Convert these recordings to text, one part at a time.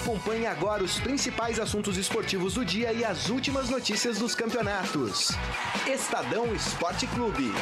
Acompanhe agora os principais assuntos esportivos do dia e as últimas notícias dos campeonatos. Estadão Esporte Clube.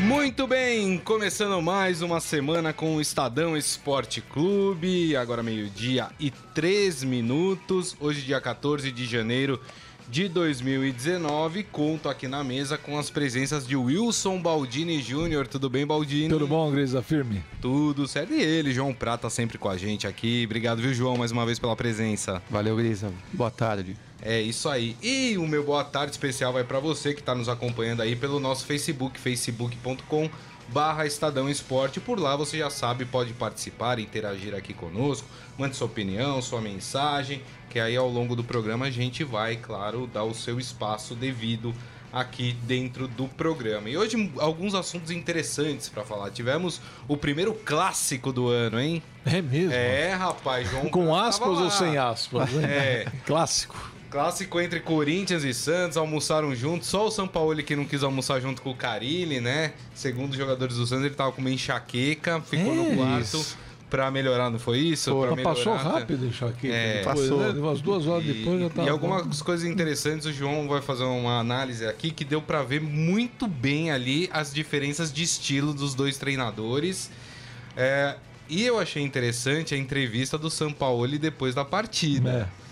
Muito bem, começando mais uma semana com o Estadão Esporte Clube, agora meio-dia e três minutos, hoje dia 14 de janeiro de 2019. Conto aqui na mesa com as presenças de Wilson Baldini Júnior. Tudo bem, Baldini? Tudo bom, Grisa? Firme? Tudo certo. E ele, João Prata, sempre com a gente aqui. Obrigado, viu, João, mais uma vez pela presença. Valeu, Grisa. Boa tarde. É isso aí. E o meu boa tarde especial vai para você que está nos acompanhando aí pelo nosso Facebook, facebook.com barra Estadão Esporte. Por lá você já sabe, pode participar, interagir aqui conosco, mande sua opinião, sua mensagem, que aí ao longo do programa a gente vai, claro, dar o seu espaço devido aqui dentro do programa. E hoje alguns assuntos interessantes para falar. Tivemos o primeiro clássico do ano, hein? É mesmo? É, rapaz, João. Com aspas ou sem aspas? É. Clássico. Clássico entre Corinthians e Santos, almoçaram juntos. Só o São Paulo que não quis almoçar junto com o Carilli, né? Segundo os jogadores do Santos, ele tava com uma enxaqueca, ficou É no quarto isso. pra melhorar, não foi isso? Pô, ela passou melhorar. rápido, Enxaqueca. É. depois, Passou. né? Umas duas horas depois já E, tava. e algumas coisas interessantes, o João vai fazer uma análise aqui que deu pra ver muito bem ali as diferenças de estilo dos dois treinadores. É, e eu achei interessante a entrevista do Sampaoli depois da partida. É.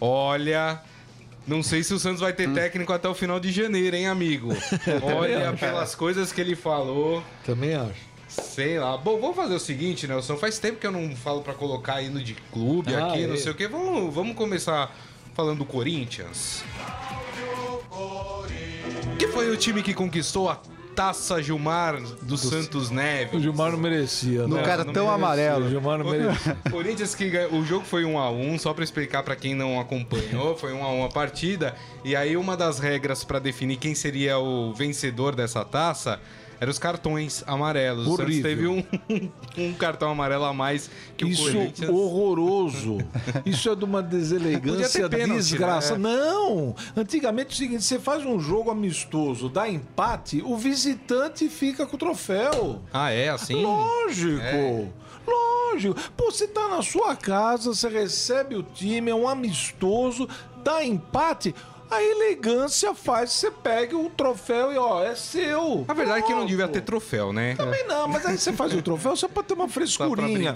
Olha, não sei se o Santos vai ter técnico até o final de janeiro, hein, amigo? Olha, pelas coisas que ele falou, Também acho. sei lá. Bom, vamos fazer o seguinte, Nelson. Faz tempo que eu não falo pra colocar hino de clube Ah, aqui, não é. sei o quê. Vamos, vamos começar falando do Corinthians. Que foi o time que conquistou a Taça Gilmar do Santos Neves. O Gilmar não merecia, No né? cartão não amarelo. O Gilmar não merecia. Corinthians que o jogo foi 1 a 1 só pra explicar pra quem não acompanhou, foi 1 a 1 a partida. E aí uma das regras pra definir quem seria o vencedor dessa taça eram os cartões amarelos. O Santos teve um, um cartão amarelo a mais que o Isso Corinthians. horroroso. Isso é de uma deselegância, pênalti, desgraça. né? Não! Antigamente é o seguinte: você faz um jogo amistoso, dá empate, o visitante fica com o troféu. Ah, é assim? Lógico. É. Lógico. Pô, você tá na sua casa, você recebe o time, é um amistoso, dá empate. A elegância faz que você pegue o troféu e, ó, é seu. A verdade é que não devia ter troféu, né? Também não, mas aí você faz o troféu só pra ter uma frescurinha.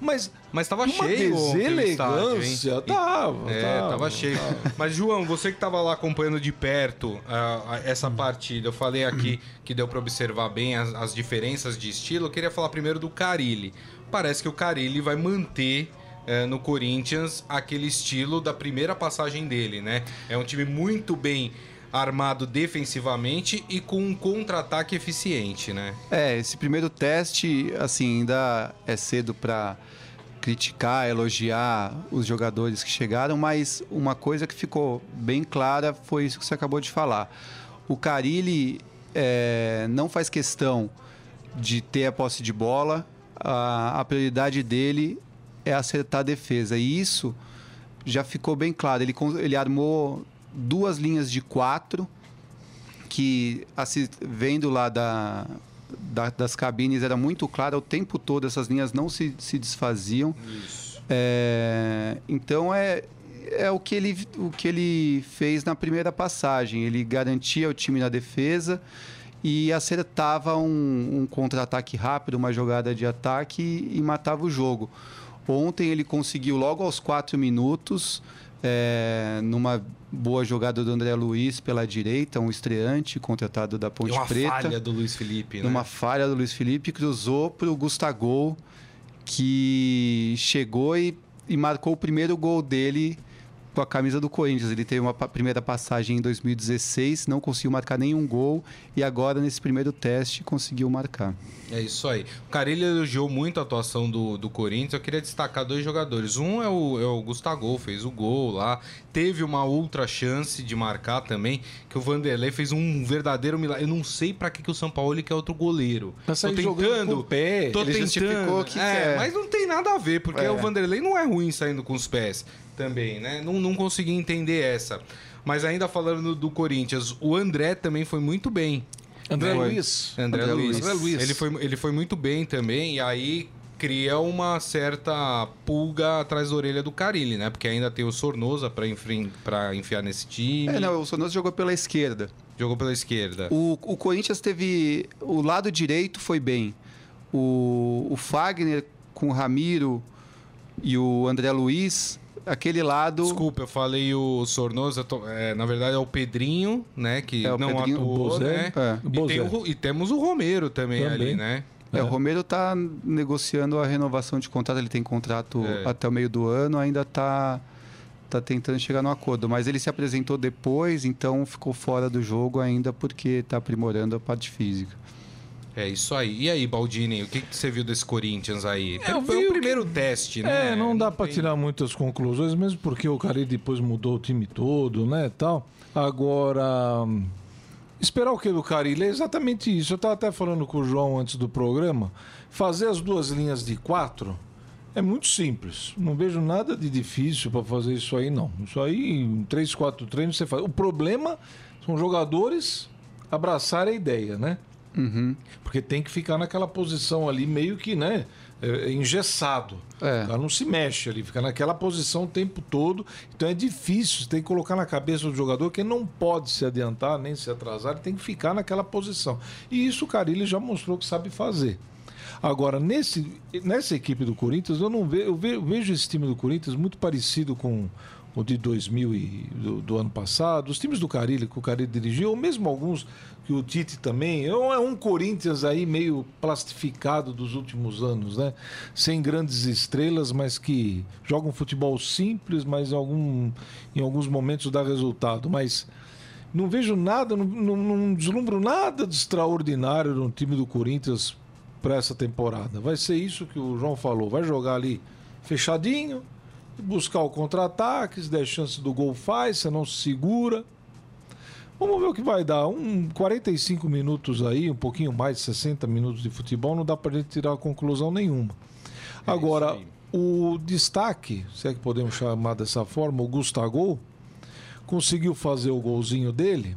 Mas, Mas tava uma cheio deselegância. Tava, É, tava, tava cheio. Mas, João, você que tava lá acompanhando de perto ah, essa partida, eu falei aqui que deu pra observar bem as, as diferenças de estilo. Eu queria falar primeiro do Carilli. Parece que o Carilli vai manter. Eh, no Corinthians, aquele estilo da primeira passagem dele, né? É um time muito bem armado defensivamente e com um contra-ataque eficiente, né? É, esse primeiro teste, assim, ainda é cedo para criticar, elogiar os jogadores que chegaram, mas uma coisa que ficou bem clara foi isso que você acabou de falar. O Carilli é, não faz questão de ter a posse de bola, a, a prioridade dele é acertar a defesa. E isso já ficou bem claro. Ele, ele armou duas linhas de quatro, que assi- vendo lá da, da- das cabines era muito claro o tempo todo, essas linhas não se, se desfaziam. É, então é, é o, que ele, o que ele fez na primeira passagem. Ele garantia o time na defesa e acertava um, um contra-ataque rápido, uma jogada de ataque e, e matava o jogo. Ontem ele conseguiu logo aos quatro minutos, é, numa boa jogada do André Luiz pela direita, um estreante contratado da Ponte uma Preta falha do Luiz Felipe, né? numa falha do Luiz Felipe, cruzou para o Gustavo, que chegou e, e marcou o primeiro gol dele com a camisa do Corinthians. Ele teve uma primeira passagem em 2016, não conseguiu marcar nenhum gol e agora nesse primeiro teste conseguiu marcar. É isso aí. O Carilli elogiou muito a atuação do, do Corinthians. Eu queria destacar dois jogadores. Um é o, é o Gustavo, fez o gol lá. Teve uma outra chance de marcar também, que o Vanderlei fez um verdadeiro milagre. Eu não sei pra que, que o São Paulo quer outro goleiro. Pra sair jogando com o pé. Tô Ele tentando. que é, quer. mas não tem nada a ver, porque É. o Vanderlei não é ruim saindo com os pés também, né? Não, não consegui entender essa. Mas ainda falando do Corinthians, o André também foi muito bem. André Foi. Luiz. André, André Luiz. Luiz. André Luiz. Ele foi, ele foi muito bem também, e aí cria uma certa pulga atrás da orelha do Carilli, né? Porque ainda tem o Sornosa enfri- pra enfiar nesse time. É, não, o Sonoso jogou pela esquerda. Jogou pela esquerda. O, o Corinthians teve. O lado direito foi bem. O, o Fagner com o Ramiro e o André Luiz, aquele lado. Desculpa, eu falei o Sornosa, tô- é, na verdade é o Pedrinho, né? Que É, não Pedrinho, atuou, Bozé. né? É. E, tem o e temos o Romero também, Também. ali, né? É, o Romero está negociando a renovação de contrato, ele tem contrato É. até o meio do ano, ainda está tá tentando chegar no acordo, mas ele se apresentou depois, então ficou fora do jogo ainda porque está aprimorando a parte física. É isso aí. E aí, Baldini, o que, que você viu desse Corinthians aí? Eu Foi vi o primeiro teste, né? É, não dá pra tem- tirar muitas conclusões, mesmo porque o Cari depois mudou o time todo, né, tal. Agora, esperar o que do Carilli é exatamente isso. Eu tava até falando com o João antes do programa. Fazer as duas linhas de quatro é muito simples. Não vejo nada de difícil para fazer isso aí, não. Isso aí, em três, quatro treinos você faz. O problema são jogadores abraçarem a ideia, né? Porque tem que ficar naquela posição ali meio que, né, é, engessado. É. Cara não se mexe ali, fica naquela posição o tempo todo. Então é difícil, você tem que colocar na cabeça do jogador que ele não pode se adiantar nem se atrasar, ele tem que ficar naquela posição. E isso o Carilli já mostrou que sabe fazer. Agora, nesse, nessa equipe do Corinthians, eu não vejo, eu ve- eu vejo esse time do Corinthians muito parecido com o de 2000 e do, do ano passado, os times do Carilli que o Carilli dirigiu, ou mesmo alguns que o Tite também, é um é um Corinthians aí meio plastificado dos últimos anos, né? Sem grandes estrelas, mas que joga um futebol simples, mas em, algum, em alguns momentos dá resultado. Mas não vejo nada, não, não, não deslumbro nada de extraordinário no time do Corinthians para essa temporada. Vai ser isso que o João falou. Vai jogar ali fechadinho, buscar o contra-ataque, se der chance do gol faz, se não se segura. Vamos ver o que vai dar. Um 45 minutos aí, um pouquinho mais de 60 minutos de futebol, não dá pra gente tirar conclusão nenhuma. Agora, isso o destaque, se é que podemos chamar dessa forma, o Gustavo conseguiu fazer o golzinho dele.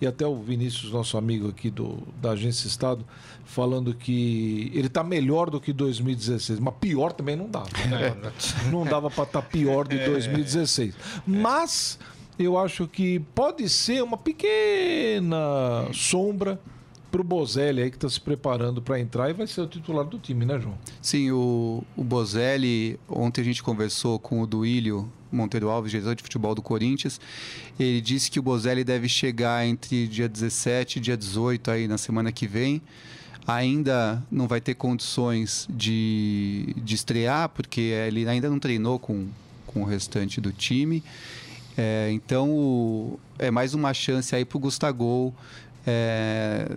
E até o Vinícius, nosso amigo aqui do, da Agência Estado, falando que ele tá melhor do que 2016. Mas pior também não dava. né? Não dava para estar pior de 2016. Mas eu acho que pode ser uma pequena sombra pro Bozelli aí que está se preparando para entrar e vai ser o titular do time, né, João? Sim, o, o Bozelli, ontem a gente conversou com o Duílio Monteiro Alves, diretor de futebol do Corinthians. Ele disse que o Bozelli deve chegar entre dia 17 e dia 18 aí na semana que vem. Ainda não vai ter condições de, de estrear, porque ele ainda não treinou com, com o restante do time. É, então, o- é mais uma chance aí para o Gustavo é,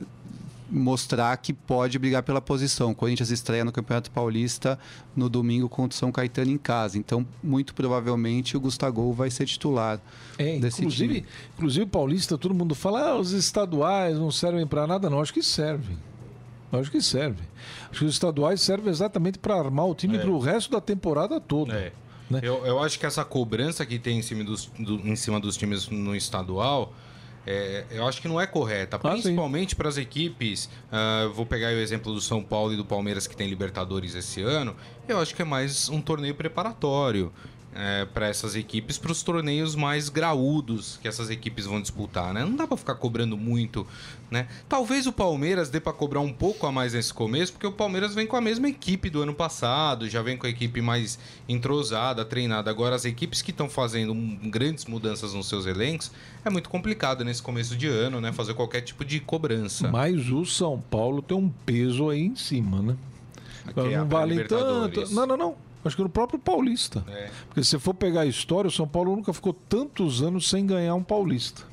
mostrar que pode brigar pela posição. O Corinthians estreia no Campeonato Paulista no domingo contra o São Caetano em casa. Então, muito provavelmente, o Gustavo vai ser titular. É, desse inclusive, time. inclusive paulista, todo mundo fala, ah, os estaduais não servem para nada, não. Acho que servem. Acho que servem. Acho que os estaduais servem exatamente para armar o time para o resto da temporada toda. É. Né? Eu, eu acho que essa cobrança que tem em cima dos, do- em cima dos times no estadual, é, eu acho que não é correta. Ah, sim. Principalmente para as equipes. eu vou pegar o exemplo do São Paulo e do Palmeiras que tem Libertadores esse ano. Eu acho que é mais um torneio preparatório. Para essas equipes, para os torneios mais graúdos que essas equipes vão disputar, né? Não dá para ficar cobrando muito, né? Talvez o Palmeiras dê para cobrar um pouco a mais nesse começo, porque o Palmeiras vem com a mesma equipe do ano passado, já vem com a equipe mais entrosada, treinada. Agora, as equipes que estão fazendo grandes mudanças nos seus elencos, é muito complicado nesse começo de ano, né? Fazer qualquer tipo de cobrança. Mas o São Paulo tem um peso aí em cima, né? Aqui é não vale pré-Libertadores. tanto. Não, não, não. Acho que no próprio Paulista. É. Porque se for pegar a história, o São Paulo nunca ficou tantos anos sem ganhar um Paulista.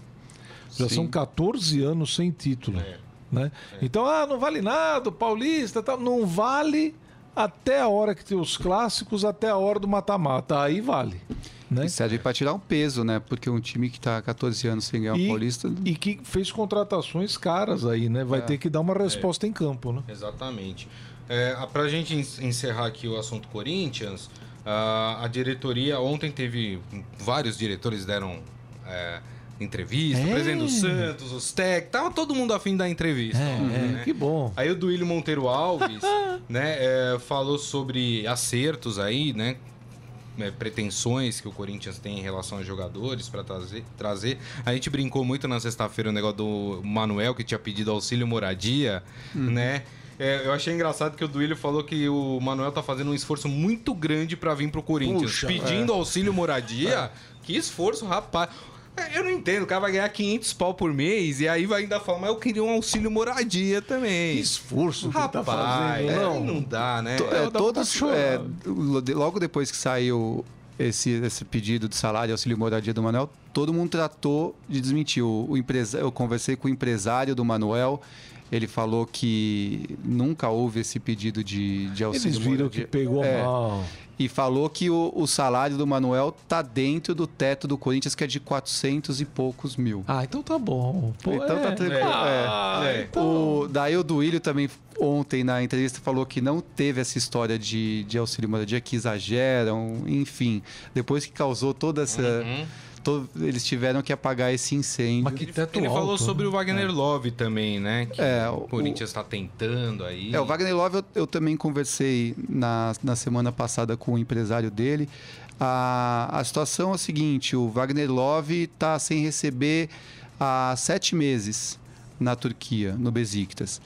Já Sim. são 14 anos sem título. É. Né? Então, ah, não vale nada, o Paulista tal. Não vale até a hora que tem os clássicos, até a hora do mata-mata. Aí vale. Né? E serve para tirar um peso, né? Porque um time que está 14 anos sem ganhar o E- Paulista. E que fez contratações caras aí, né? Vai ter que dar uma resposta em campo, né? Exatamente. É, Para a gente en- encerrar aqui o assunto Corinthians, a, a diretoria ontem teve vários diretores deram é, entrevista, É. o presidente do Santos, os técnicos, tava todo mundo afim da entrevista. É, é, né? que bom. Aí o Duílio Monteiro Alves, né, é, falou sobre acertos aí, né? é, pretensões que o Corinthians tem em relação aos jogadores para trazer, trazer. A gente brincou muito na sexta-feira o negócio do Manuel, que tinha pedido auxílio moradia, né? É, eu achei engraçado que o Duílio falou que o Manuel tá fazendo um esforço muito grande para vir pro Corinthians. Puxa, pedindo auxílio moradia. Que esforço, rapaz. É, Eu não entendo, o cara vai ganhar 500 pau por mês e aí vai ainda falar, mas eu queria um auxílio moradia Que também. esforço que Rapaz, tá fazendo, é, não. não dá, né? To- É, é, chorar. é, logo depois que saiu esse, esse pedido de salário e auxílio moradia do Manuel, todo mundo tratou de desmentir. O, o empresa, eu conversei com o empresário do Manuel, ele falou que nunca houve esse pedido de, de auxílio Eles viram que pegou É, mal. E falou que o, o salário do Manuel tá dentro do teto do Corinthians, que é de 400 e poucos mil. Ah, então tá bom. Pô, Então tá é. tranquilo, Ah, é. então- O, daí o Duílio também ontem na entrevista falou que não teve essa história de, de auxílio moradia, que exageram, enfim. Depois que causou toda essa. Uhum. To- eles tiveram que apagar esse incêndio. Mas que teto Ele alto, falou sobre né? o Wagner Love também, né? Que É, o o- Corinthians está tentando aí. É, o Wagner Love eu, eu também conversei na, na semana passada com o empresário dele. A, a situação é a seguinte: o Wagner Love está sem receber há sete meses na Turquia, no Besiktas.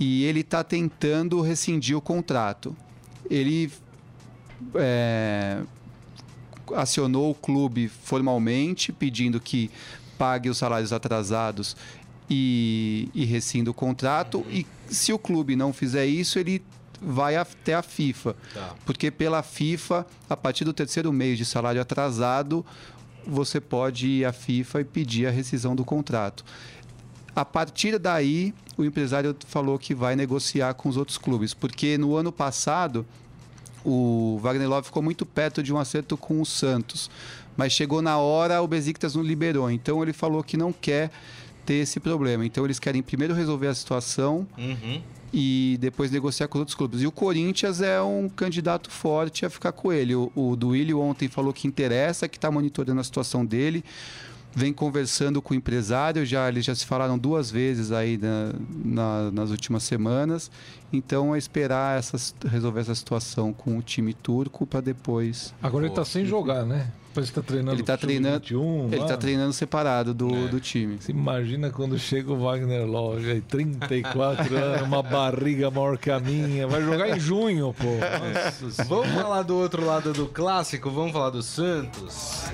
E ele está tentando rescindir o contrato. Ele é, acionou o clube formalmente, pedindo que pague os salários atrasados e, e rescinda o contrato. E se o clube não fizer isso, ele vai até a FIFA. Tá. Porque pela FIFA, a partir do terceiro mês de salário atrasado, você pode ir à FIFA e pedir a rescisão do contrato. A partir daí, o empresário falou que vai negociar com os outros clubes, porque no ano passado o Wagner Love ficou muito perto de um acerto com o Santos, mas chegou na hora o Besiktas não liberou, então ele falou que não quer ter esse problema. Então eles querem primeiro resolver a situação Uhum. e depois negociar com os outros clubes. E o Corinthians é um candidato forte a ficar com ele. O, o Duílio ontem falou que interessa, que está monitorando a situação dele, vem conversando com o empresário, já eles já se falaram duas vezes aí na- na- nas últimas semanas. Então é esperar essas, resolver essa situação com o time turco para depois. Agora ele tá sem jogar, né? Parece que tá treinando Ele tá treinando- sub-21 Ele lá. está treinando separado do, É. do time. Você imagina quando chega o Wagner Love, aí, 34 anos, uma barriga maior que a minha. Vai jogar em junho, pô. Nossa senhora. Vamos falar do outro lado do clássico, vamos falar do Santos.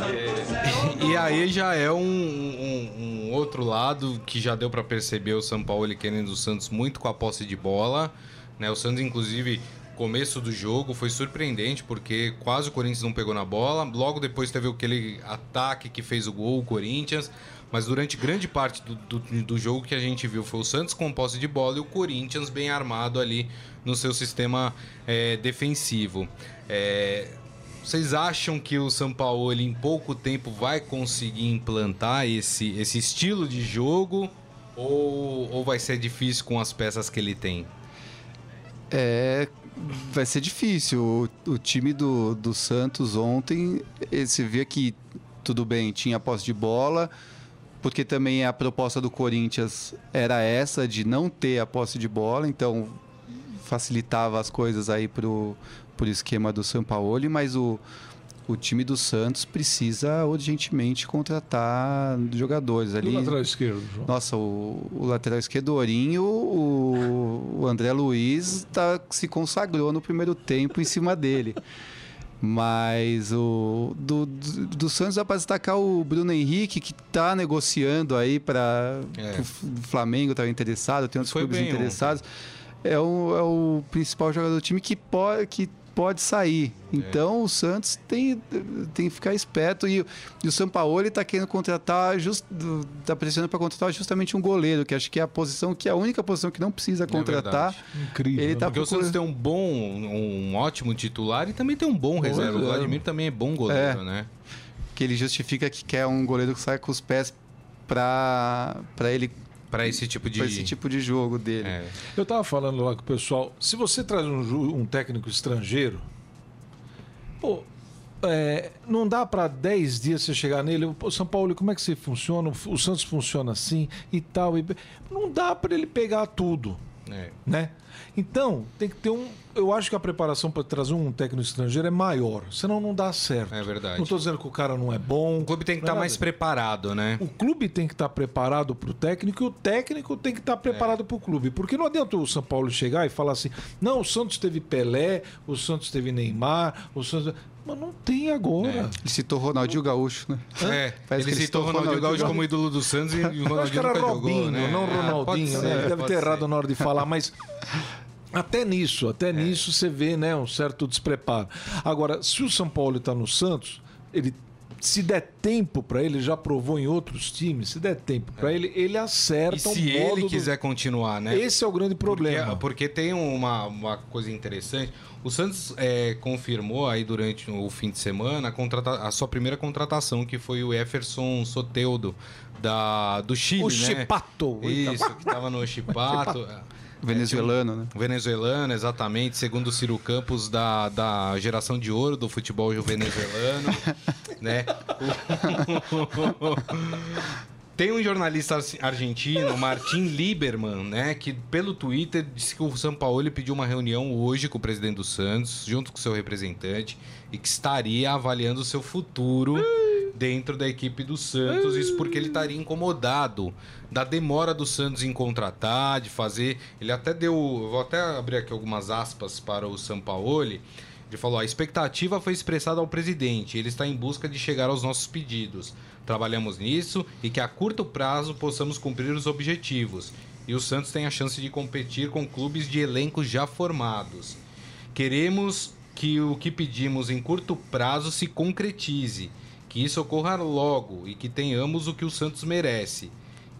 É, e aí já é um, um- um outro lado que já deu pra perceber o São Paulo ele querendo o Santos muito com a posse de bola. Né? O Santos, inclusive, começo do jogo foi surpreendente porque quase o Corinthians não pegou na bola. Logo depois teve aquele ataque que fez o gol, o Corinthians. Mas durante grande parte do, do, do jogo que a gente viu foi o Santos com posse de bola e o Corinthians bem armado ali no seu sistema é, defensivo. É, vocês acham que o São Paulo ele, em pouco tempo vai conseguir implantar esse, esse estilo de jogo? Ou, ou vai ser difícil com as peças que ele tem? É, vai ser difícil. O, o time do, do Santos ontem, eh, você vê que tudo bem, tinha posse de bola, porque também a proposta do Corinthians era essa de não ter a posse de bola, então facilitava as coisas aí pro, pro esquema do Sampaoli, mas o, o time do Santos precisa urgentemente contratar jogadores E ali. o lateral esquerdo, João? Nossa, o, o lateral esquerdorinho, o, o André Luiz tá, se consagrou no primeiro tempo em cima dele. Mas o do, do, do Santos dá para destacar o Bruno Henrique, que está negociando aí para É. o Flamengo, está interessado, tem outros Foi clubes interessados. É o, é o principal jogador do time que pode, que pode sair. É. Então o Santos tem, tem que ficar esperto. E, e o Sampaoli está querendo contratar, está pressionando para contratar justamente um goleiro, que acho que é a posição, que é a única posição que não precisa contratar. verdade. Incrível. Ele né? tá Porque o Santos procurando- tem um bom, um ótimo titular e também tem um bom Pois reserva. O é. Vladimir também é bom goleiro, É. né? que ele justifica que quer um goleiro que saia com os pés para ele Pra esse tipo de. pra esse tipo de jogo dele. É. Eu tava falando lá com o pessoal, se você traz um, um técnico estrangeiro, pô, é, não dá para 10 dias você chegar nele, "Pô, São Paulo, como é que você funciona? O Santos funciona assim e tal. e- Não dá para ele pegar tudo, É. né? Então, tem que ter um. Eu acho que a preparação para trazer um técnico estrangeiro é maior, senão não dá certo. É verdade. Não estou dizendo que o cara não é bom. O clube tem que não é estar nada mais preparado, né? O clube tem que estar preparado para o técnico e o técnico tem que estar preparado para o clube. Porque não adianta o São Paulo chegar e falar assim: não, o Santos teve Pelé, o Santos teve Neymar, o Santos. Mas não tem agora. É. Ele citou Ronaldinho Gaúcho, né? É, Parece ele que citou Ronaldinho Ronaldinho Gaúcho como ídolo do Santos e o Eu acho que Ronaldinho era nunca Robinho, jogou, né? não Ah, Ronaldinho, pode né? ser, Deve ter ser. errado na hora de falar, mas. Até nisso, até É. nisso você vê né, um certo despreparo. Agora, se o São Paulo está no Santos, ele se der tempo para ele, já provou em outros times, se der tempo para ele, ele É. E acerta o se modo ele do- quiser continuar, né? Esse é o grande problema. Porque, porque tem uma, uma coisa interessante. O Santos é, confirmou aí durante o fim de semana a, contrata- a sua primeira contratação, que foi o Jefferson Soteudo, da, do Chile, o né? Chipato. Isso, que estava no Chipato. Venezuelano, né? Venezuelano, exatamente, segundo o Ciro Campos, da, da geração de ouro do futebol venezuelano, né? Tem um jornalista ar- argentino, Martin Lieberman, né, que pelo Twitter disse que o São Paulo pediu uma reunião hoje com o presidente do Santos, junto com seu representante, e que estaria avaliando o seu futuro dentro da equipe do Santos. Isso porque ele estaria incomodado da demora do Santos em contratar, de fazer. Ele até deu. eu Vou até abrir aqui algumas aspas para o Sampaoli. Ele falou: a expectativa foi expressada ao presidente. Ele está em busca de chegar aos nossos pedidos. Trabalhamos nisso e que a curto prazo possamos cumprir os objetivos. E o Santos tem a chance de competir com clubes de elencos já formados. Queremos que o que pedimos em curto prazo se concretize, que isso ocorra logo e que tenhamos o que o Santos merece.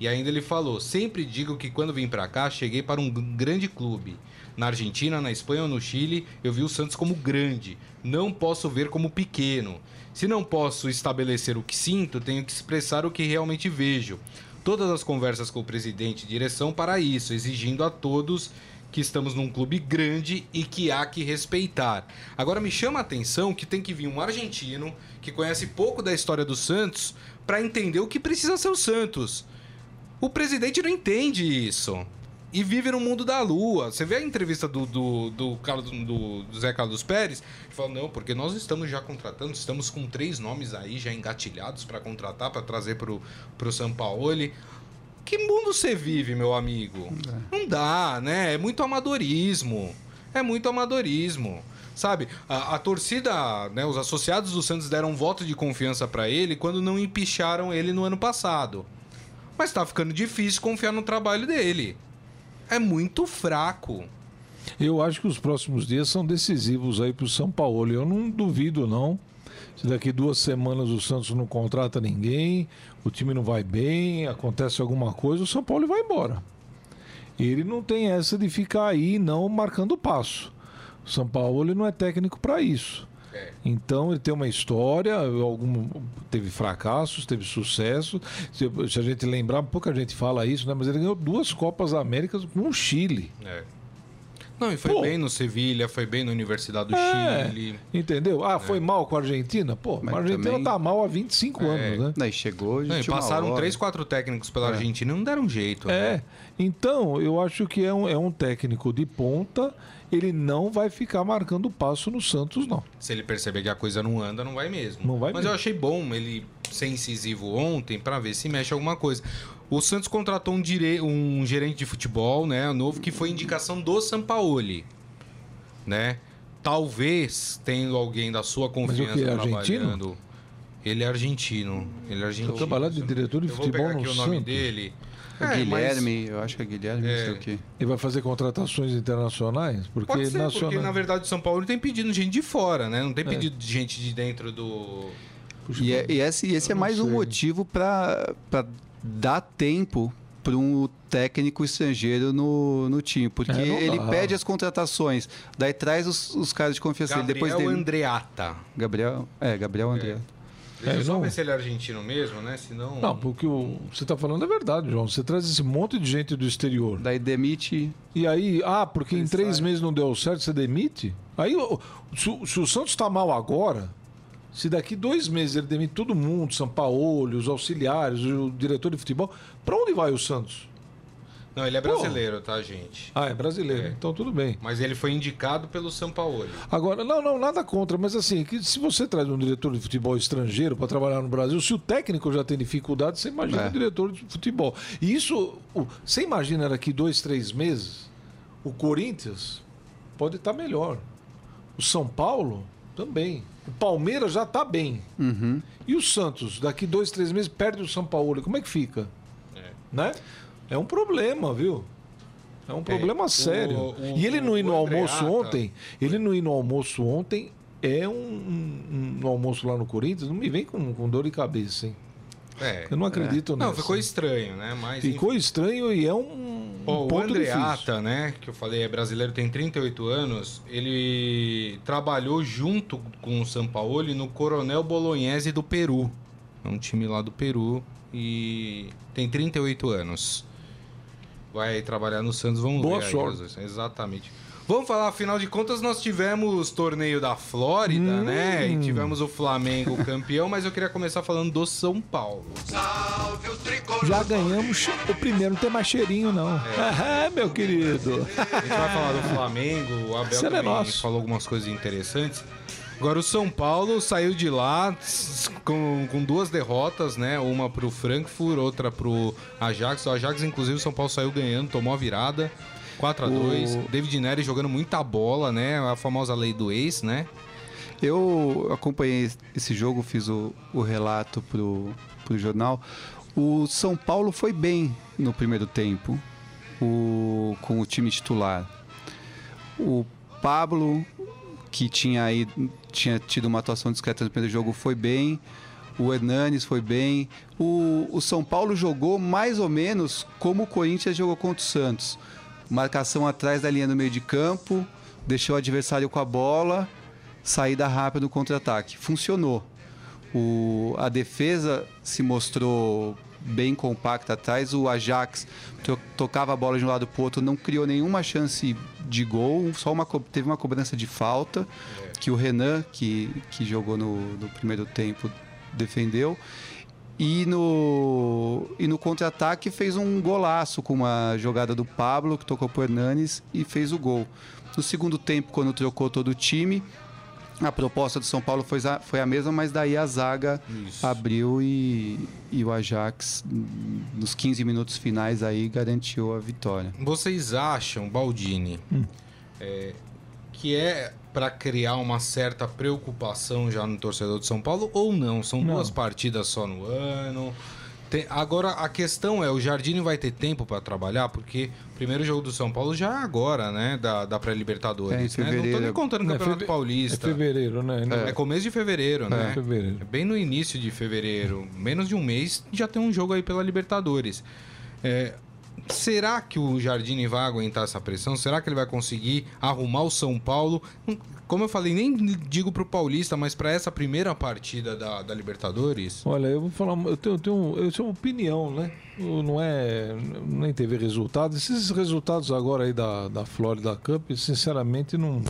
E ainda ele falou: sempre digo que quando vim pra cá, cheguei para um grande clube. Na Argentina, na Espanha ou no Chile, eu vi o Santos como grande. Não posso ver como pequeno. Se não posso estabelecer o que sinto, tenho que expressar o que realmente vejo. Todas as conversas com o presidente e direção para isso, exigindo a todos que estamos num clube grande e que há que respeitar. Agora me chama a atenção que tem que vir um argentino que conhece pouco da história do Santos para entender o que precisa ser o Santos. O presidente não entende isso. E vive no mundo da lua. Você vê a entrevista do, do, do, Carlos- do- do Zé Carlos Pérez? Ele fala, não, porque nós estamos já contratando, estamos com três nomes aí já engatilhados para contratar, para trazer pro, pro São Paulo. Que mundo você vive, meu amigo? Não dá, né? É muito amadorismo. É muito amadorismo. Sabe, a, a torcida, né, os associados do Santos deram um voto de confiança para ele quando não empicharam ele no ano passado. Mas tá ficando difícil confiar no trabalho dele. É muito fraco. Eu acho que os próximos dias são decisivos aí para o São Paulo. Eu não duvido, não. Se daqui duas semanas o Santos não contrata ninguém, o time não vai bem, acontece alguma coisa, o São Paulo vai embora. Ele não tem essa de ficar aí não marcando passo. O São Paulo ele não é técnico para isso. É. Então ele tem uma história, algum, teve fracassos, teve sucesso. Se, se a gente lembrar, pouca gente fala isso, né? Mas ele ganhou duas Copas Américas com o Chile. É. Não, e foi Pô. bem no Sevilha, foi bem na Universidade do É, Chile. Entendeu? Ah, foi mal com a Argentina? Pô, Mas a Argentina também- tá mal há 25 É. anos, né? Daí chegou, Não, e passaram três, quatro técnicos pela É. Argentina e não deram jeito. né? É. Então, eu acho que é um, é um técnico de ponta. Ele não vai ficar marcando passo no Santos, não. Se ele perceber que a coisa não anda, não vai mesmo. Não vai Mas mesmo. eu achei bom ele ser incisivo ontem pra ver se mexe alguma coisa. O Santos contratou um, dire... um gerente de futebol, né, novo, que foi indicação do Sampaoli, né? Talvez tendo alguém da sua confiança é argentino? trabalhando. Ele é argentino. Ele é argentino. trabalhar de diretor de eu vou futebol pegar no aqui o nome Santos? dele. É É, mas- Guilherme, eu acho que é Guilherme, não sei É. o quê. Ele vai fazer contratações internacionais? Porque Pode ser, nacional... porque na verdade o São Paulo tem pedido gente de fora, né? Não tem É. pedido de gente de dentro do. Puxa, E, é- e esse, esse é mais um sei. motivo para dar tempo para um técnico estrangeiro no, no time. Porque É, ele dá. pede as contratações, daí traz os, os caras de confiança dele. Gabriel Depois dele. Andreata. Gabriel. É, Gabriel André. Deixa É, eu só não- ver se ele é argentino mesmo, né? Senão. Não, porque o, você está falando é verdade, João. Você traz esse monte de gente do exterior. Daí demite. E aí, ah, porque em três sai. meses não deu certo, você demite? Aí, o- se, o- se o Santos está mal agora, Se daqui dois meses ele demite todo mundo, São Paulo, os auxiliares, o diretor de futebol, para onde vai o Santos? Não, ele é brasileiro, tá, gente? Ah, é brasileiro, É. então tudo bem. Mas ele foi indicado pelo Sampaoli. Agora, não, não, nada contra, mas assim, que se você traz um diretor de futebol estrangeiro para trabalhar no Brasil, se o técnico já tem dificuldade, você imagina É. o diretor de futebol. E isso, você imagina daqui dois, três meses, o Corinthians pode estar melhor. O São Paulo também. O Palmeiras já está bem. Uhum. E o Santos, daqui dois, três meses, perde o São Paulo. Como é que fica? Né? É um problema, viu? É um problema o- sério. o- e ele não ir no o almoço ontem, ele não ir no almoço ontem é um, um- um almoço lá no Corinthians, não me vem com, com dor de cabeça, hein? É. Eu não acredito Não, nisso. ficou estranho, né? Mas Ficou estranho e é um, o ponto difícil. Andreata, né, que eu falei é brasileiro, tem 38 anos, ele trabalhou junto com o Sampaoli no Coronel Bolognese do Peru. É um time lá do Peru e tem 38 anos. Vai trabalhar no Santos, vamos Boa ver. aí, sorte. Exatamente. Vamos falar, afinal de contas, nós tivemos torneio da Flórida, Hum. né? E tivemos o Flamengo campeão, mas eu queria começar falando do São Paulo. Já ganhamos o primeiro, não tem mais cheirinho, não. É, meu querido. A gente vai falar do Flamengo, o Abel é também nosso. falou algumas coisas interessantes. Agora o São Paulo saiu de lá com, com duas derrotas, né? Uma pro Frankfurt, outra pro Ajax. O Ajax, inclusive, o São Paulo saiu ganhando, tomou a virada. 4 a 2 O- David Nery jogando muita bola, né? A famosa lei do ex, né? Eu acompanhei esse jogo, fiz o, o relato pro, pro jornal. O São Paulo foi bem no primeiro tempo o, com o time titular. O Pablo, que tinha, aí, tinha tido uma atuação discreta no primeiro jogo, foi bem. O Hernanes foi bem. O, o São Paulo jogou mais ou menos como o Corinthians jogou contra o Santos. Marcação atrás da linha do meio de campo, deixou o adversário com a bola, saída rápida no contra-ataque. Funcionou. O, a defesa se mostrou bem compacta atrás. O Ajax to- tocava a bola de um lado para o outro, não criou nenhuma chance de gol, só uma, teve uma cobrança de falta que o Renan, que, que jogou no, no primeiro tempo, defendeu. E no, e no contra-ataque fez um golaço com uma jogada do Pablo, que tocou pro Hernanes e fez o gol. No segundo tempo, quando trocou todo o time, a proposta do São Paulo foi, a- foi a mesma, mas daí a zaga Isso. abriu e, e o Ajax, nos 15 minutos finais, aí garantiu a vitória. Vocês acham, Baldini, é, que é para criar uma certa preocupação já no torcedor de São Paulo ou não? São Não. duas partidas só no ano. Tem- agora a questão é, o Jardine vai ter tempo para trabalhar, porque o primeiro jogo do São Paulo já é agora, né? Da, da É, pré-Libertadores. né? Não tô nem contando o É Campeonato feve- Paulista. É fevereiro, né? É. começo de fevereiro, né? É fevereiro. É bem no início de fevereiro, menos de um mês, já tem um jogo aí pela Libertadores. É, será que o Jardine vai aguentar essa pressão? Será que ele vai conseguir arrumar o São Paulo? Hum, Como eu falei, nem digo pro Paulista, mas para essa primeira partida da, da Libertadores. Olha, eu vou falar, eu tenho, eu tenho, eu tenho uma opinião, né? Eu Não é, nem teve resultados. Esses resultados agora aí da, da Florida Cup, sinceramente, não,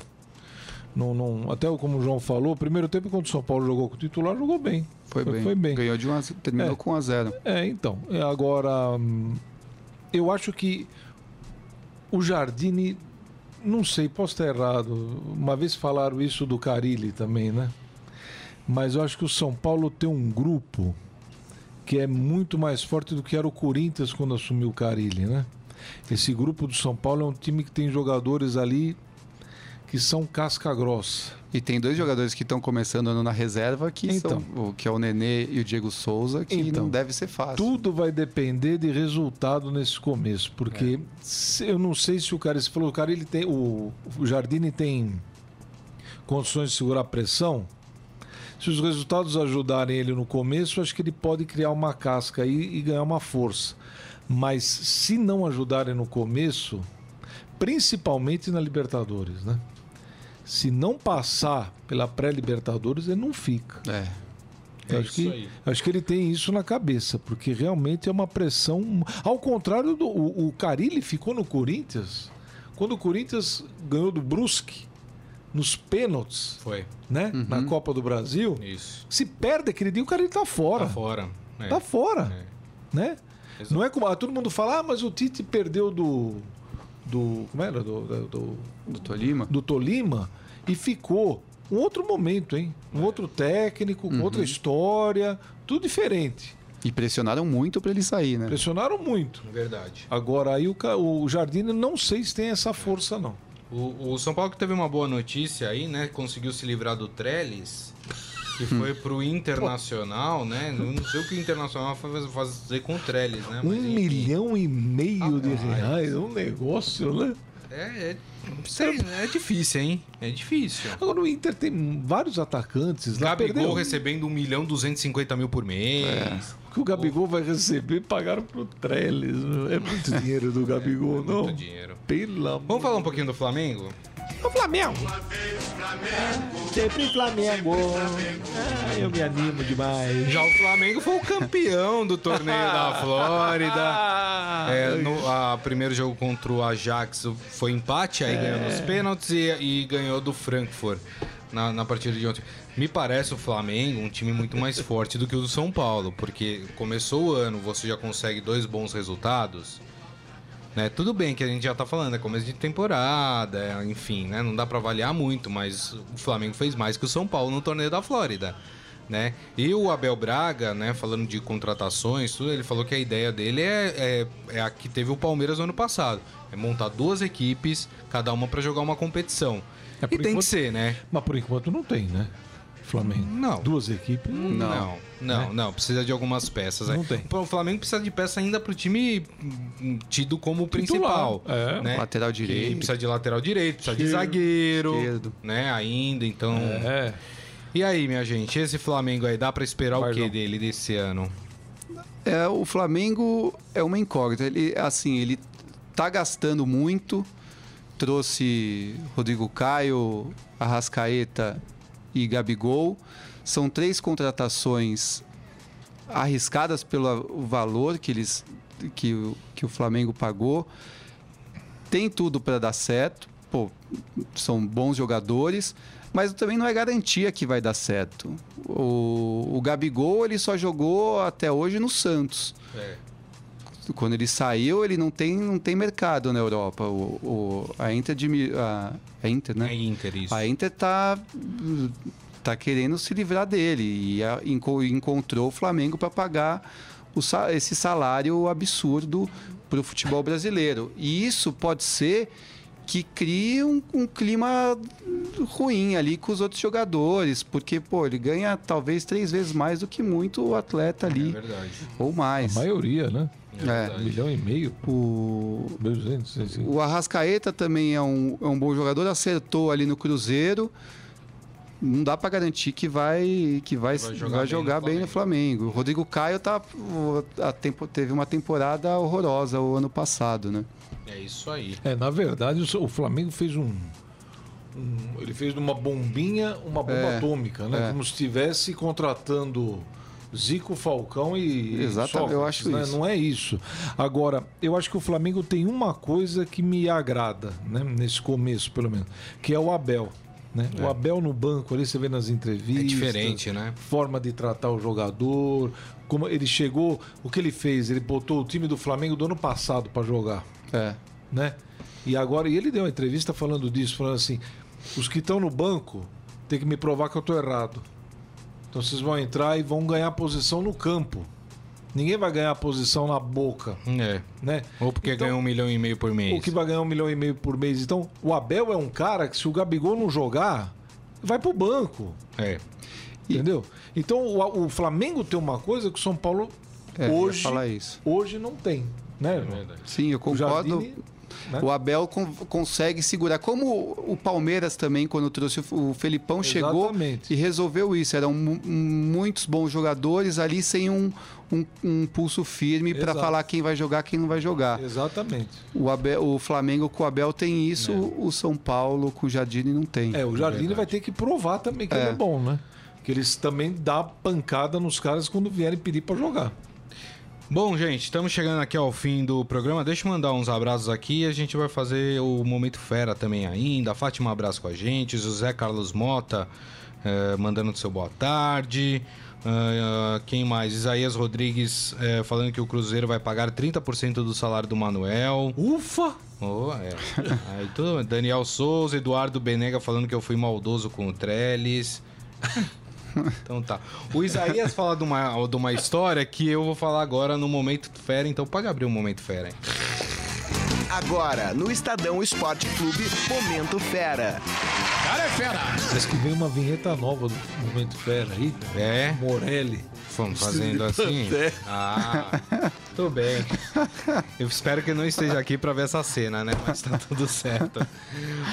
não, não. Até como o João falou, o primeiro tempo quando o São Paulo jogou com o titular, jogou bem. Foi, Foi- bem. foi bem. Ganhou de 1 a 0, terminou É. com 1 a 0. É, então. Agora, hum, eu acho que o Jardine, não sei, posso estar errado. Uma vez falaram isso do Carilli também, né? Mas eu acho que o São Paulo tem um grupo que é muito mais forte do que era o Corinthians quando assumiu o Carilli, né? Esse grupo do São Paulo é um time que tem jogadores ali que são casca grossa. E tem dois jogadores que estão começando na reserva, que, Então. são, o- que é o Nenê e o Diego Souza, que Então. não deve ser fácil. Tudo vai depender de resultado nesse começo, porque É. se- eu não sei se o cara, você falou, o cara ele tem, o, o Jardine tem condições de segurar a pressão. Se os resultados ajudarem ele no começo, acho que ele pode criar uma casca aí e ganhar uma força. Mas se não ajudarem no começo, principalmente na Libertadores, né? Se não passar pela pré-Libertadores, ele não fica. É. Eu É acho, isso que, aí. acho que ele tem isso na cabeça, porque realmente é uma pressão. Ao contrário do. O, o Carilli ficou no Corinthians. Quando o Corinthians ganhou do Brusque, nos pênaltis, Foi. né? Na Copa do Brasil. Isso. Se perde aquele dia, o cara ele tá fora. Tá fora. É. Tá fora. É. Né? Exato. Não é como. ah, Todo mundo fala, ah, mas o Tite perdeu do. Do. Como era? Do, do, do, Do Tolima? do Tolima e ficou um outro momento, hein? Um outro técnico, com outra história, tudo diferente. E pressionaram muito pra ele sair, né? Pressionaram muito. Verdade. Agora aí o, o Jardine não sei se tem essa força, não. O, o São Paulo que teve uma boa notícia aí, né? Conseguiu se livrar do Trellis, que foi pro Internacional, né? Eu não sei o que o Internacional vai fazer com o Trellis, né? Um Mas, enfim. milhão e meio de Rapaz. reais, um negócio, né? É, é, sei, é difícil, hein? É difícil. Agora o Inter tem vários atacantes lá. Gabigol perdeu. recebendo 1 milhão 250 mil por mês. que o Gabigol vai receber, pagaram pro Trellis. É muito dinheiro do Gabigol, não? É, Muito dinheiro. Pelo amor. Vamos falar um pouquinho do Flamengo? O Flamengo. Sempre Flamengo. Ah, eu me animo demais. Já o Flamengo foi o campeão do torneio da Flórida. É, no a, primeiro jogo contra o Ajax foi empate, aí ganhou nos pênaltis e, e ganhou do Frankfurt na, na partida de ontem. Me parece o Flamengo um time muito mais forte do que o do São Paulo, porque começou o ano, você já consegue dois bons resultados. Né? Tudo bem que a gente já tá falando, é começo de temporada, é, enfim, né? Não dá pra avaliar muito, mas o Flamengo fez mais que o São Paulo no torneio da Flórida. Né? E o Abel Braga, né, falando de contratações, tudo, ele falou que a ideia dele é, é, é a que teve o Palmeiras no ano passado. É montar duas equipes, cada uma pra jogar uma competição. É, e tem que enquanto- ser, né? Mas por enquanto não tem, né? Flamengo. Não. Duas equipes. Não, não, não, Precisa de algumas peças. Não aí. tem. O Flamengo precisa de peça ainda pro time hum, tido como principal. É. né? Lateral Que direito. precisa de lateral direito, precisa de Esquerdo. zagueiro, Esquerdo. né? Ainda, então. É. E aí, minha gente, esse Flamengo aí, dá pra esperar o Vai, que dele desse ano? É, o Flamengo é uma incógnita. Ele, assim, ele tá gastando muito. Trouxe Rodrigo Caio, Arrascaeta e Gabigol. São três contratações arriscadas pelo valor que eles que, o- que o Flamengo pagou. Tem tudo para dar certo. Pô, são bons jogadores, mas também não é garantia que vai dar certo. O, o Gabigol ele só jogou até hoje no Santos. É. Quando ele saiu, ele não tem, não tem mercado na Europa. O, o- a Inter de a, a Inter, né? É Inter, isso. A Inter tá tá querendo se livrar dele e a- enco- encontrou o Flamengo para pagar o esse salário absurdo para o futebol brasileiro. E isso pode ser que crie um, um clima ruim ali com os outros jogadores, porque pô, ele ganha talvez três vezes mais do que muito o atleta É ali, verdade. ou A mais. maioria, né? É É. Um milhão e meio. O, 200, assim. o Arrascaeta também é um, é um bom jogador, acertou ali no Cruzeiro. Não dá para garantir que vai que vai, Vai vai jogar jogar, bem no bem, no Flamengo. O Rodrigo Caio tá, a tempo, teve uma temporada horrorosa o ano passado, né? É isso aí. É, na verdade, o- Flamengo fez um. um- ele fez de uma bombinha uma bomba É, atômica, né? é. Como se estivesse contratando Zico, Falcão e. Exatamente, Sócrates, eu acho né? isso. Não é isso. Agora, eu acho que o Flamengo tem uma coisa que me agrada, né? Nesse começo, pelo menos, que é o Abel. Né? O Abel no banco ali, você vê nas entrevistas. É diferente, né? Forma de tratar o jogador. Como ele chegou, o que ele fez? Ele botou o time do Flamengo do ano passado para jogar É. né? E agora, e ele deu uma entrevista falando disso, falando assim: os que estão no banco tem que me provar que eu tô errado. Então vocês vão entrar e vão ganhar posição no campo. Ninguém vai ganhar posição na boca, É. né? Ou porque Então, ganha um milhão e meio por mês. O que vai ganhar um milhão e meio por mês. Então, o Abel é um cara que se o Gabigol não jogar, vai pro banco. É. E- Entendeu? Então, o, o Flamengo tem uma coisa que o São Paulo É, hoje, falar isso. hoje não tem, né? É. Sim, eu O concordo. Jardine, né? O Abel con- consegue segurar. Como o Palmeiras também, quando trouxe o Felipão, chegou Exatamente. e resolveu isso. Eram mu- muitos bons jogadores ali sem um, um, um pulso firme para falar quem vai jogar, quem não vai jogar. Exatamente. O, Abel- o Flamengo com o Abel tem isso, o São Paulo com o Jardine não tem. É, o Jardine vai ter que provar também que ele é bom, né? Que eles também dá pancada nos caras quando vierem pedir pra jogar. Bom, gente, estamos chegando aqui ao fim do programa. Deixa eu mandar uns abraços aqui. A gente vai fazer o Momento Fera também ainda. A Fátima, um abraço com a gente. José Carlos Mota, eh, mandando seu boa tarde. Ah, quem mais? Isaías Rodrigues eh, falando que o Cruzeiro vai pagar 30% do salário do Manuel. Ufa! Oh, é. Aí, tudo, Daniel Souza, Eduardo Benega falando que eu fui maldoso com o Trellis. Então tá. O Isaías fala de uma, de uma história que eu vou falar agora no Momento Fera, então pode abrir o Momento Fera, hein? Agora, no Estadão Esporte Clube, Momento Fera. Parece que vem uma vinheta nova do Momento Fera aí. É, Morelli. vamos fazendo assim. Ah, tudo bem. Eu espero que não esteja aqui pra ver essa cena, né? Mas tá tudo certo.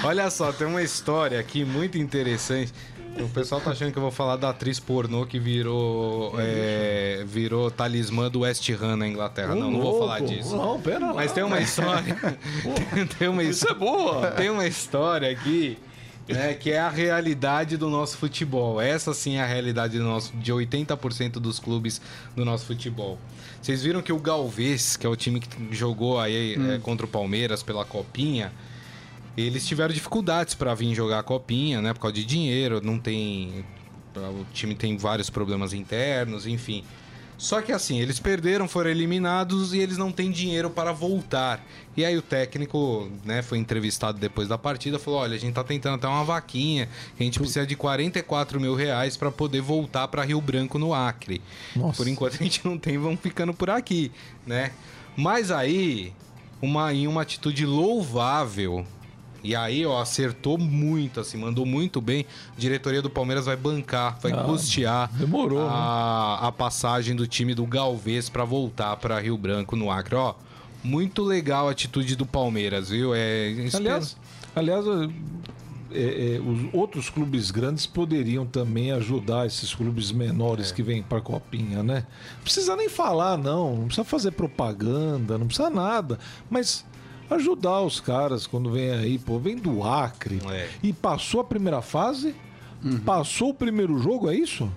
Olha só, tem uma história aqui muito interessante. O pessoal tá achando que eu vou falar da atriz pornô que virou é, virou talismã do West Ham na Inglaterra. Não, não vou falar disso. Não, pera lá. Mas tem uma história. tem, uma Isso é boa. tem uma história aqui né, que é a realidade do nosso futebol. Essa sim é a realidade do nosso, de 80% dos clubes do nosso futebol. Vocês viram que o Galvez, que é o time que jogou aí é, contra o Palmeiras pela Copinha, eles tiveram dificuldades para vir jogar a Copinha, né? Por causa de dinheiro, não tem. O time tem vários problemas internos, enfim. Só que assim, eles perderam, foram eliminados e eles não têm dinheiro para voltar. E aí o técnico, né, foi entrevistado depois da partida, falou: olha, a gente tá tentando até uma vaquinha, a gente precisa de 44 mil reais para poder voltar para Rio Branco no Acre. Nossa. Por enquanto a gente não tem, vamos ficando por aqui, né? Mas aí, uma, em uma atitude louvável, e aí, ó, acertou muito, assim, mandou muito bem. A diretoria do Palmeiras vai bancar, vai Ah, custear demorou, né? a, a passagem do time do Galvez para voltar para Rio Branco no Acre. Ó, muito legal a atitude do Palmeiras, viu? É, Aliás, aliás é, é, os outros clubes grandes poderiam também ajudar esses clubes menores que vêm para Copinha, né? Não precisa nem falar, não. Não precisa fazer propaganda, não precisa nada. Mas ajudar os caras quando vem aí, pô, vem do Acre É. e passou a primeira fase, passou o primeiro jogo, é isso?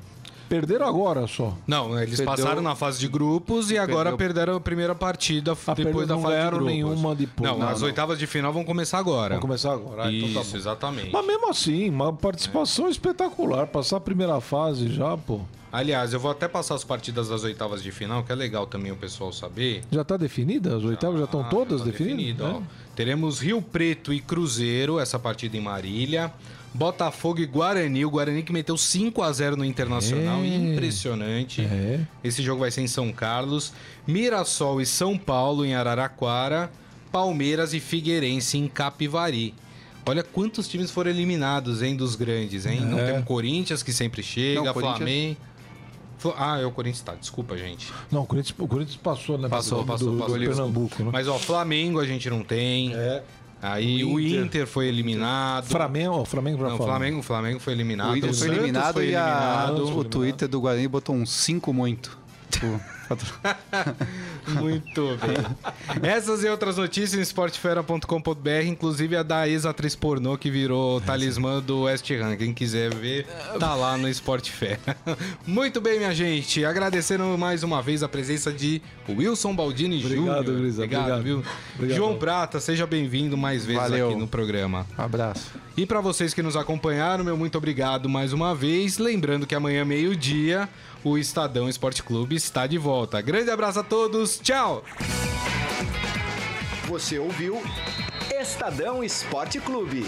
Perderam agora só. Não, eles Perdeu- passaram na fase de grupos e agora Perdeu- perderam a primeira partida Ah, depois da não fase de grupos. nenhuma depois. Não, Não, as não. oitavas de final vão começar agora. Vamos começar agora. Ah, Isso, então tá exatamente. Mas mesmo assim, uma participação espetacular. Passar a primeira fase já, pô. Aliás, eu vou até passar as partidas das oitavas de final, que é legal também o pessoal saber. Já tá definida? As oitavas já estão Ah, todas já tá definidas? definido, É. ó. Teremos Rio Preto e Cruzeiro, essa partida em Marília. Botafogo e Guarani. O Guarani que meteu 5 a 0 no Internacional. É. Impressionante. É. Esse jogo vai ser em São Carlos. Mirassol e São Paulo em Araraquara. Palmeiras e Figueirense em Capivari. Olha quantos times foram eliminados, hein, dos grandes, hein? Não É. temos Corinthians, que sempre chega, Não, Flamengo. Fla- Ah, é o Corinthians, tá. Desculpa, gente. Não, o Corinthians, o Corinthians passou, né? Passou, do, passou, do, passou. do Pernambuco, né? Mas, ó, Flamengo a gente não tem. É. Aí O o Inter. Inter, foi eliminado. Flamengo, Flamengo já Não. Flamengo, o Flamengo foi eliminado. O Inter foi eliminado foi e a- eliminado. o Twitter do Guarani botou um 5 muito. Tipo, Muito bem. Essas e outras notícias em esportefera.com.br, inclusive a da ex-atriz pornô que virou talismã do West Ham. Quem quiser ver, tá lá no Esporte Fera. Muito bem, minha gente. Agradecendo mais uma vez a presença de Wilson Baldini Obrigado, Júnior. Grisa, obrigado. viu? Obrigado. João Prata, seja bem-vindo mais vezes Valeu. aqui no programa. abraço. E para vocês que nos acompanharam, meu muito obrigado mais uma vez. Lembrando que amanhã, meio-dia, o Estadão Esporte Clube está de volta. Grande abraço a todos, tchau! Você ouviu Estadão Esporte Clube.